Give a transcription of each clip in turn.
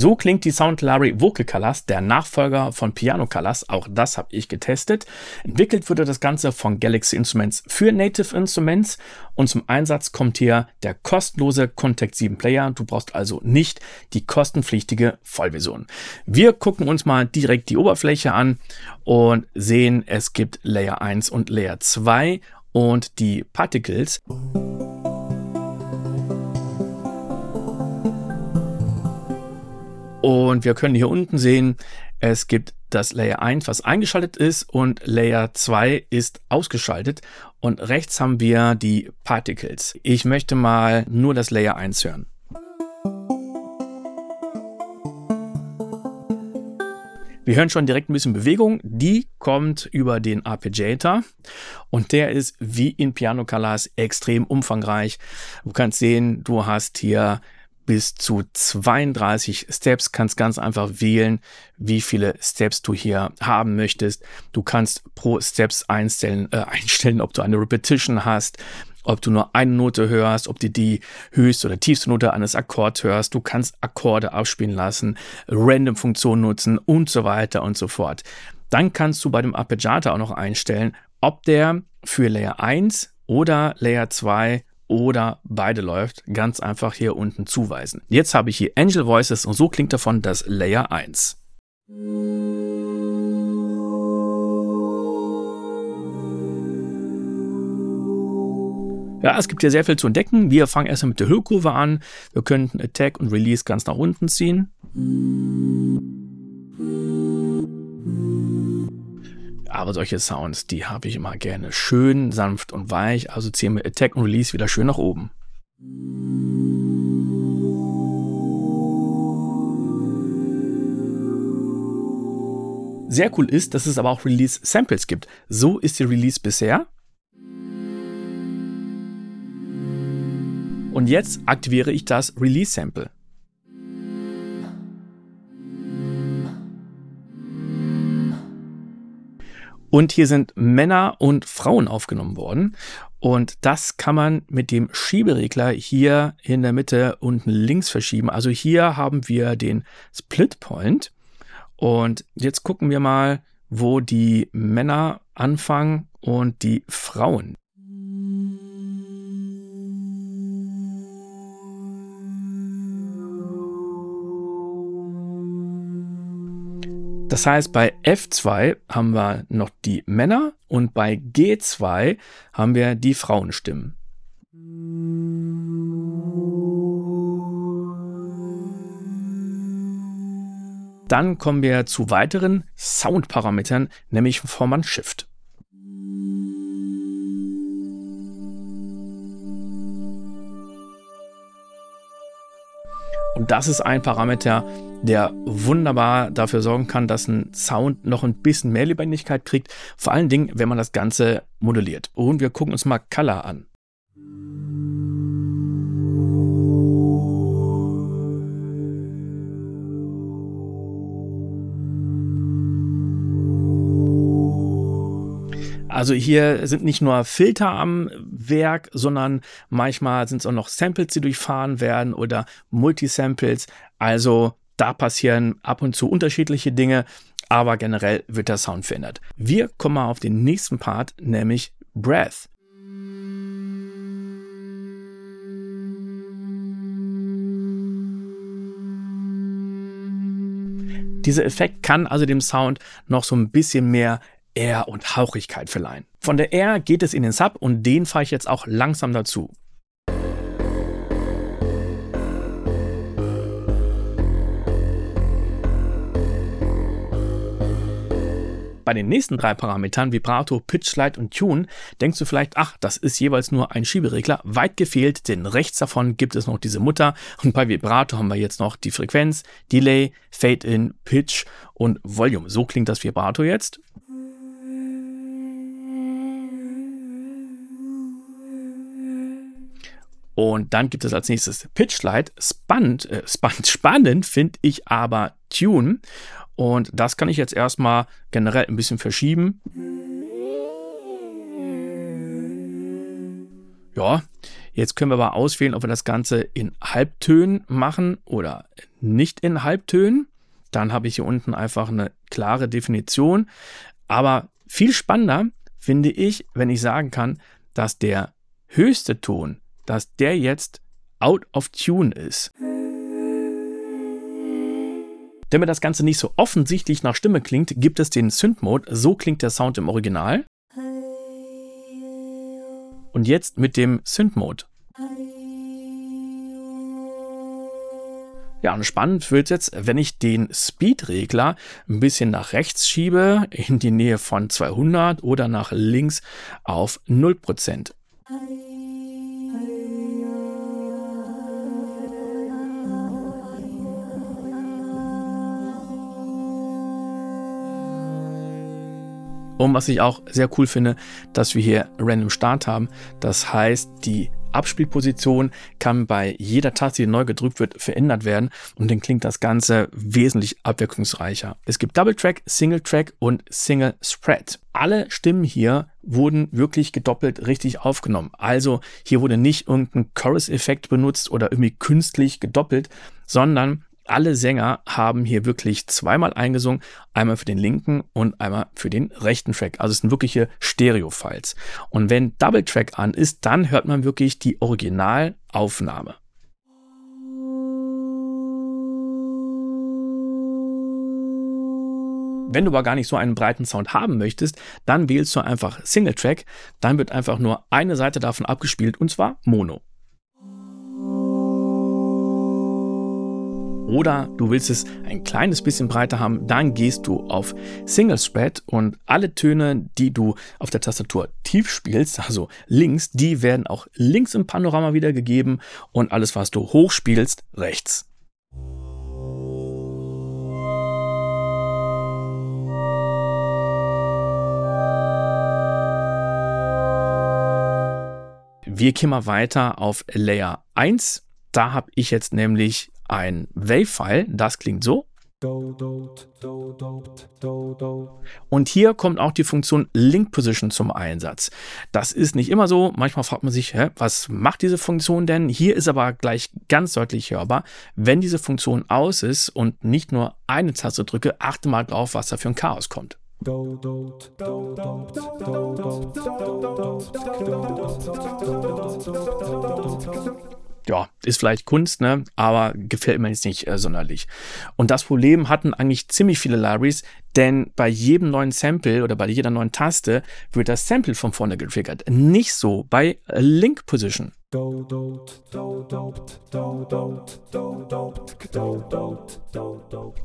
So klingt die Soundlibrary Vocal Colors, der Nachfolger von Piano Colors. Auch das habe ich getestet. Entwickelt wurde das Ganze von Galaxy Instruments für Native Instruments und zum Einsatz kommt hier der kostenlose Contact 7 Player. Du brauchst also nicht die kostenpflichtige Vollversion. Wir gucken uns mal direkt die Oberfläche an und sehen, es gibt Layer 1 und Layer 2 und die Particles. Und wir können hier unten sehen, es gibt das Layer 1, was eingeschaltet ist und Layer 2 ist ausgeschaltet. Und rechts haben wir die Particles. Ich möchte mal nur das Layer 1 hören. Wir hören schon direkt ein bisschen Bewegung. Die kommt über den Arpeggiator und der ist wie in Piano Colors extrem umfangreich. Du kannst sehen, du hast hier bis zu 32 Steps, kannst ganz einfach wählen, wie viele Steps du hier haben möchtest. Du kannst pro Steps einstellen, äh, einstellen, ob du eine Repetition hast, ob du nur eine Note hörst, ob du die höchste oder tiefste Note eines Akkords hörst. Du kannst Akkorde abspielen lassen, Random-Funktionen nutzen und so weiter und so fort. Dann kannst du bei dem Arpeggiator auch noch einstellen, ob der für Layer 1 oder Layer 2 oder beide läuft, ganz einfach hier unten zuweisen. Jetzt habe ich hier Angel Voices und so klingt davon das Layer 1. Ja, es gibt hier sehr viel zu entdecken. Wir fangen erstmal mit der Höhekurve an. Wir könnten Attack und Release ganz nach unten ziehen. Aber solche Sounds, die habe ich immer gerne schön, sanft und weich. Also ziehen wir Attack und Release wieder schön nach oben. Sehr cool ist, dass es aber auch Release-Samples gibt. So ist die Release bisher. Und jetzt aktiviere ich das Release-Sample. Und hier sind Männer und Frauen aufgenommen worden. Und das kann man mit dem Schieberegler hier in der Mitte unten links verschieben. Also hier haben wir den Split Point. Und jetzt gucken wir mal, wo die Männer anfangen und die Frauen. Das heißt, bei F2 haben wir noch die Männer und bei G2 haben wir die Frauenstimmen. Dann kommen wir zu weiteren Soundparametern, nämlich Forman Shift. Und das ist ein Parameter, der wunderbar dafür sorgen kann, dass ein Sound noch ein bisschen mehr Lebendigkeit kriegt. Vor allen Dingen, wenn man das Ganze modelliert. Und wir gucken uns mal Color an. Also hier sind nicht nur Filter am Werk, sondern manchmal sind es auch noch Samples, die durchfahren werden oder Multisamples. Also da passieren ab und zu unterschiedliche Dinge, aber generell wird der Sound verändert. Wir kommen mal auf den nächsten Part, nämlich Breath. Dieser Effekt kann also dem Sound noch so ein bisschen mehr Air und Hauchigkeit verleihen. Von der Air geht es in den Sub und den fahre ich jetzt auch langsam dazu. Bei den nächsten drei Parametern, Vibrato, Pitch, Slide und Tune, denkst du vielleicht, ach, das ist jeweils nur ein Schieberegler. Weit gefehlt, denn rechts davon gibt es noch diese Mutter. Und bei Vibrato haben wir jetzt noch die Frequenz, Delay, Fade-In, Pitch und Volume. So klingt das Vibrato jetzt. Und dann gibt es als nächstes Pitch Slide. Spannend, äh, spannend, spannend finde ich aber Tune. Und das kann ich jetzt erstmal generell ein bisschen verschieben. Ja, Jetzt können wir aber auswählen, ob wir das Ganze in Halbtönen machen oder nicht in Halbtönen. Dann habe ich hier unten einfach eine klare Definition. Aber viel spannender finde ich, wenn ich sagen kann, dass der höchste Ton, dass der jetzt out of tune ist. Damit das Ganze nicht so offensichtlich nach Stimme klingt, gibt es den Synth-Mode. So klingt der Sound im Original. Und jetzt mit dem Synth-Mode. Ja, und spannend wird jetzt, wenn ich den Speed-Regler ein bisschen nach rechts schiebe, in die Nähe von 200 oder nach links auf 0%. Und was ich auch sehr cool finde, dass wir hier Random Start haben. Das heißt, die Abspielposition kann bei jeder Taste, die neu gedrückt wird, verändert werden und dann klingt das Ganze wesentlich abwechslungsreicher. Es gibt Double Track, Single Track und Single Spread. Alle Stimmen hier wurden wirklich gedoppelt richtig aufgenommen. Also hier wurde nicht irgendein Chorus-Effekt benutzt oder irgendwie künstlich gedoppelt, sondern alle Sänger haben hier wirklich zweimal eingesungen, einmal für den linken und einmal für den rechten Track. Also es sind wirkliche Stereo-Files. Und wenn Double Track an ist, dann hört man wirklich die Originalaufnahme. Wenn du aber gar nicht so einen breiten Sound haben möchtest, dann wählst du einfach Single Track. Dann wird einfach nur eine Seite davon abgespielt und zwar Mono. Oder du willst es ein kleines bisschen breiter haben, dann gehst du auf Single Spread und alle Töne, die du auf der Tastatur tief spielst, also links, die werden auch links im Panorama wiedergegeben und alles, was du hoch spielst, rechts. Wir gehen mal weiter auf Layer 1. Da habe ich jetzt nämlich ein Wave-File, das klingt so. Und hier kommt auch die Funktion Link Position zum Einsatz. Das ist nicht immer so. Manchmal fragt man sich, hä, was macht diese Funktion denn? Hier ist aber gleich ganz deutlich hörbar, wenn diese Funktion aus ist und nicht nur eine Taste drücke, achte mal drauf, was da für ein Chaos kommt. Ja, ist vielleicht Kunst, ne? aber gefällt mir jetzt nicht äh, sonderlich. Und das Problem hatten eigentlich ziemlich viele Libraries, denn bei jedem neuen Sample oder bei jeder neuen Taste wird das Sample von vorne getriggert. Nicht so bei Link Position.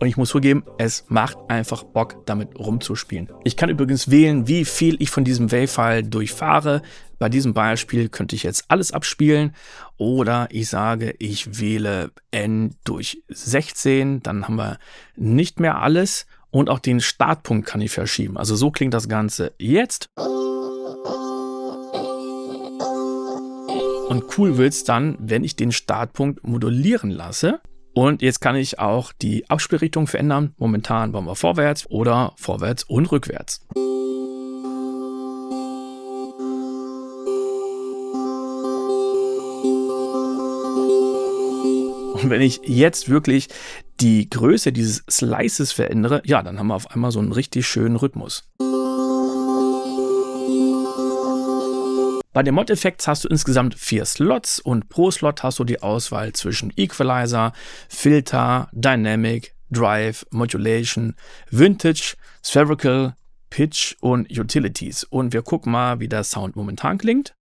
Und ich muss zugeben, es macht einfach Bock, damit rumzuspielen. Ich kann übrigens wählen, wie viel ich von diesem Wave-File durchfahre. Bei diesem Beispiel könnte ich jetzt alles abspielen oder ich sage, ich wähle n durch 16, dann haben wir nicht mehr alles und auch den Startpunkt kann ich verschieben. Also so klingt das Ganze jetzt. Und cool wird es dann, wenn ich den Startpunkt modulieren lasse. Und jetzt kann ich auch die Abspielrichtung verändern. Momentan wollen wir vorwärts oder vorwärts und rückwärts. Und wenn ich jetzt wirklich die Größe dieses Slices verändere, ja, dann haben wir auf einmal so einen richtig schönen Rhythmus. Bei den Mod-Effects hast du insgesamt vier Slots und pro Slot hast du die Auswahl zwischen Equalizer, Filter, Dynamic, Drive, Modulation, Vintage, Spherical, Pitch und Utilities. Und wir gucken mal, wie der Sound momentan klingt.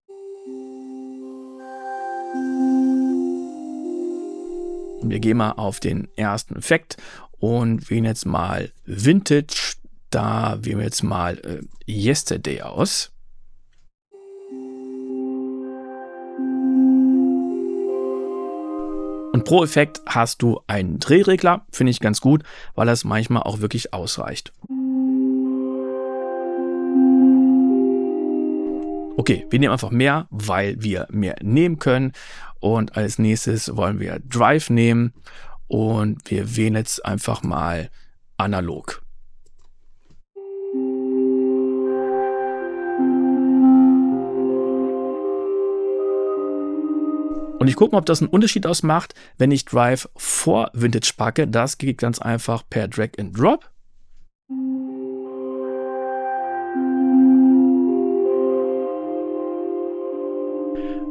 Wir gehen mal auf den ersten Effekt und wählen jetzt mal Vintage. Da wählen wir jetzt mal äh, Yesterday aus. Und pro Effekt hast du einen Drehregler, finde ich ganz gut, weil das manchmal auch wirklich ausreicht. Okay, wir nehmen einfach mehr, weil wir mehr nehmen können. Und als nächstes wollen wir Drive nehmen und wir wählen jetzt einfach mal analog. Und ich gucke mal, ob das einen Unterschied ausmacht, wenn ich Drive vor Vintage packe. Das geht ganz einfach per Drag and Drop.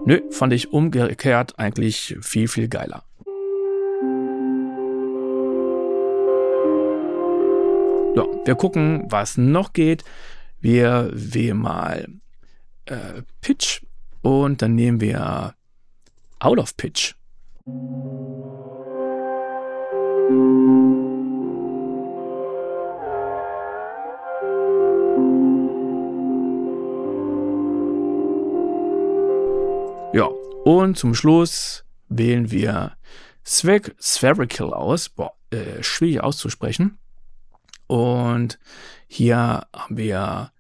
Nö, fand ich umgekehrt eigentlich viel, viel geiler. Ja, wir gucken, was noch geht. Wir wählen mal äh, Pitch und dann nehmen wir Out of Pitch. Ja, und zum Schluss wählen wir Spherical aus. Boah, äh, schwierig auszusprechen. Und hier haben wir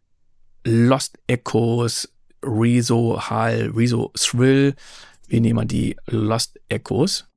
Lost Echoes, Rezo Hall, Rezo Thrill. Wir nehmen die Lost Echoes.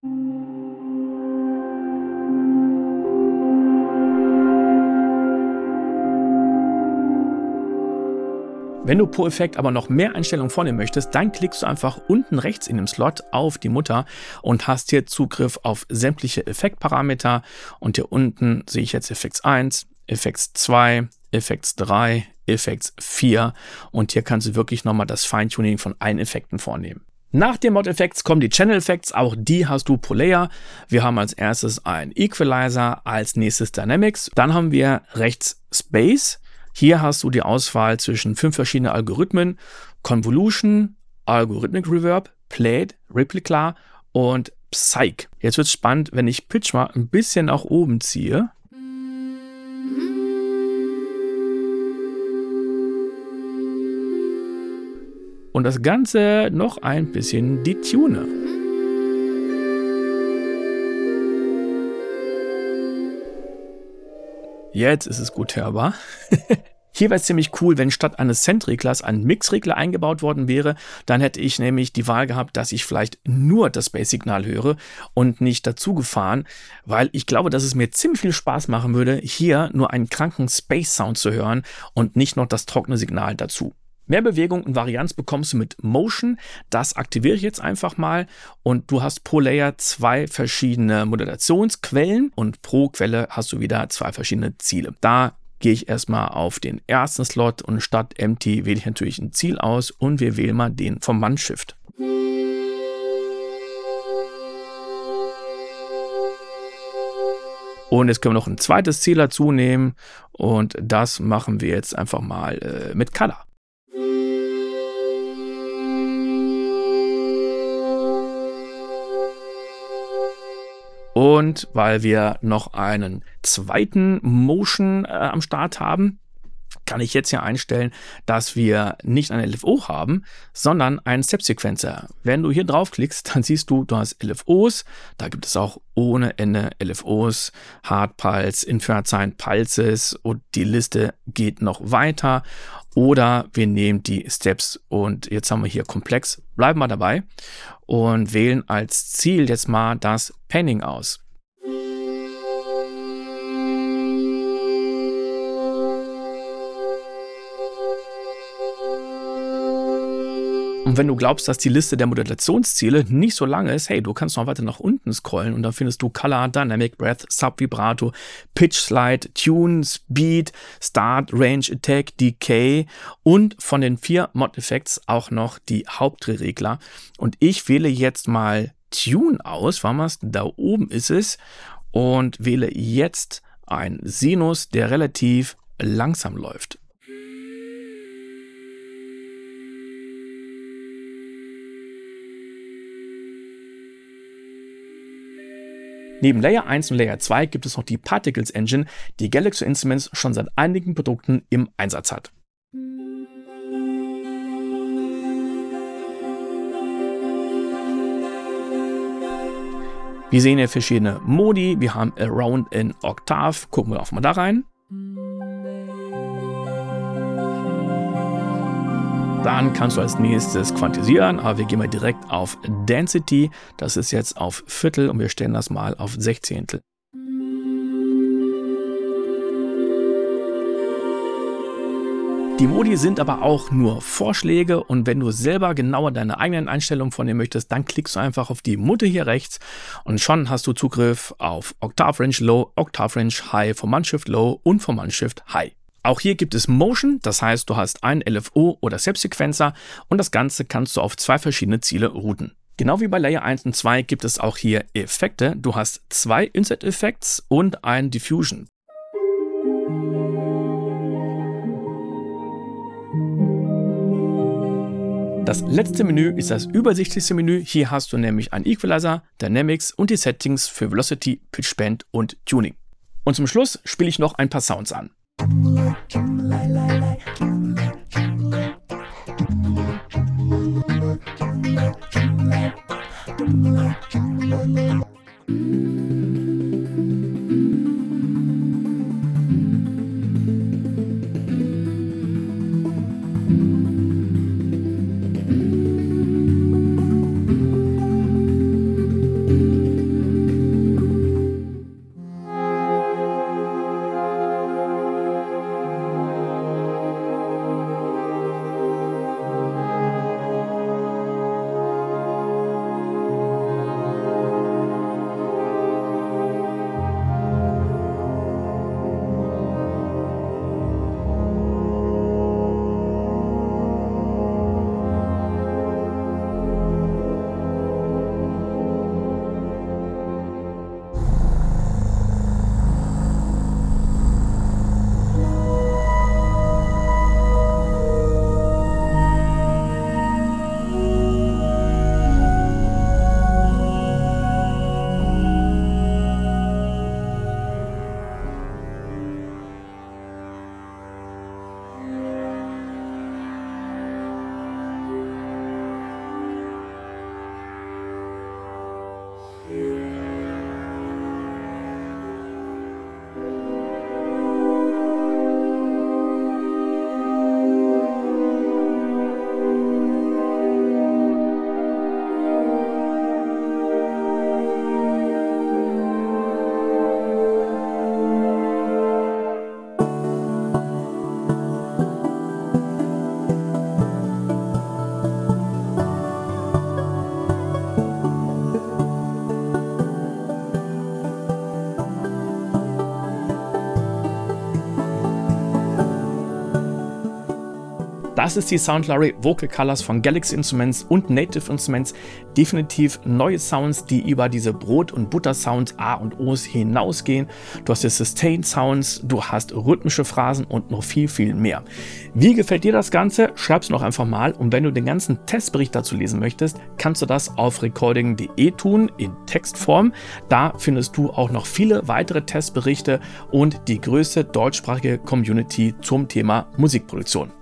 Wenn du pro Effekt aber noch mehr Einstellungen vornehmen möchtest, dann klickst du einfach unten rechts in dem Slot auf die Mutter und hast hier Zugriff auf sämtliche Effektparameter. Und hier unten sehe ich jetzt Effekts 1, Effekts 2, Effekts 3, Effekts 4 und hier kannst du wirklich nochmal das Feintuning von allen Effekten vornehmen. Nach den Mod Effects kommen die Channel Effects, auch die hast du pro Layer. Wir haben als erstes ein Equalizer, als nächstes Dynamics, dann haben wir rechts Space, hier hast du die Auswahl zwischen fünf verschiedenen Algorithmen, Convolution, Algorithmic Reverb, Played, Replica und Psych. Jetzt wird es spannend, wenn ich Pitch mal ein bisschen nach oben ziehe. Und das Ganze noch ein bisschen detune. Jetzt ist es gut hörbar. Hier wäre es ziemlich cool, wenn statt eines Send-Reglers ein Mix-Regler eingebaut worden wäre. Dann hätte ich nämlich die Wahl gehabt, dass ich vielleicht nur das Bass-Signal höre und nicht dazu gefahren, weil ich glaube, dass es mir ziemlich viel Spaß machen würde, hier nur einen kranken Space-Sound zu hören und nicht noch das trockene Signal dazu. Mehr Bewegung und Varianz bekommst du mit Motion. Das aktiviere ich jetzt einfach mal und du hast pro Layer zwei verschiedene Modulationsquellen und pro Quelle hast du wieder zwei verschiedene Ziele. Da gehe ich erstmal auf den ersten Slot und statt Empty wähle ich natürlich ein Ziel aus und wir wählen mal den vom Mannshift. Und jetzt können wir noch ein zweites Ziel dazu nehmen und das machen wir jetzt einfach mal äh, mit Color. Und weil wir noch einen zweiten Motion äh, am Start haben, kann ich jetzt hier einstellen, dass wir nicht eine LFO haben, sondern einen Step-Sequencer. Wenn du hier draufklickst, dann siehst du, du hast LFOs. Da gibt es auch ohne Ende LFOs, Hard Pulse, Infinite Pulses und die Liste geht noch weiter. Oder wir nehmen die Steps und jetzt haben wir hier komplex, bleiben wir dabei und wählen als Ziel jetzt mal das Panning aus. Und wenn du glaubst, dass die Liste der Modulationsziele nicht so lang ist, hey, du kannst noch weiter nach unten scrollen und dann findest du Color, Dynamic Breath, Sub Vibrato, Pitch Slide, Tune, Speed, Start, Range, Attack, Decay und von den vier Mod Effects auch noch die Hauptdrehregler. Und ich wähle jetzt mal Tune aus, war was? Da oben ist es und wähle jetzt ein Sinus, der relativ langsam läuft. Neben Layer 1 und Layer 2 gibt es noch die Particles Engine, die Galaxy Instruments schon seit einigen Produkten im Einsatz hat. Wir sehen hier verschiedene Modi. Wir haben Around in Octave. Gucken wir auch mal da rein. Dann kannst du als nächstes quantisieren, aber wir gehen mal direkt auf Density. Das ist jetzt auf Viertel und wir stellen das mal auf Sechzehntel. Die Modi sind aber auch nur Vorschläge und wenn du selber genauer deine eigenen Einstellungen dir möchtest, dann klickst du einfach auf die Mutter hier rechts und schon hast du Zugriff auf Octave Range Low, Octave Range High, Command Shift Low und Command Shift High. Auch hier gibt es Motion, das heißt, du hast einen LFO oder Step-Sequencer und das Ganze kannst du auf zwei verschiedene Ziele routen. Genau wie bei Layer 1 und 2 gibt es auch hier Effekte. Du hast zwei Inset Effects und ein Diffusion. Das letzte Menü ist das übersichtlichste Menü. Hier hast du nämlich einen Equalizer, Dynamics und die Settings für Velocity, Pitch Bend und Tuning. Und zum Schluss spiele ich noch ein paar Sounds an. Kim, like, Kim, lie, lie, lie, Kim. Das ist die Sound Library Vocal Colors von Galaxy Instruments und Native Instruments. Definitiv neue Sounds, die über diese Brot- und Butter-Sounds A und O's hinausgehen. Du hast die Sustain Sounds, du hast rhythmische Phrasen und noch viel, viel mehr. Wie gefällt dir das Ganze? Schreib's noch einfach mal. Und wenn du den ganzen Testbericht dazu lesen möchtest, kannst du das auf recording.de tun in Textform. Da findest du auch noch viele weitere Testberichte und die größte deutschsprachige Community zum Thema Musikproduktion.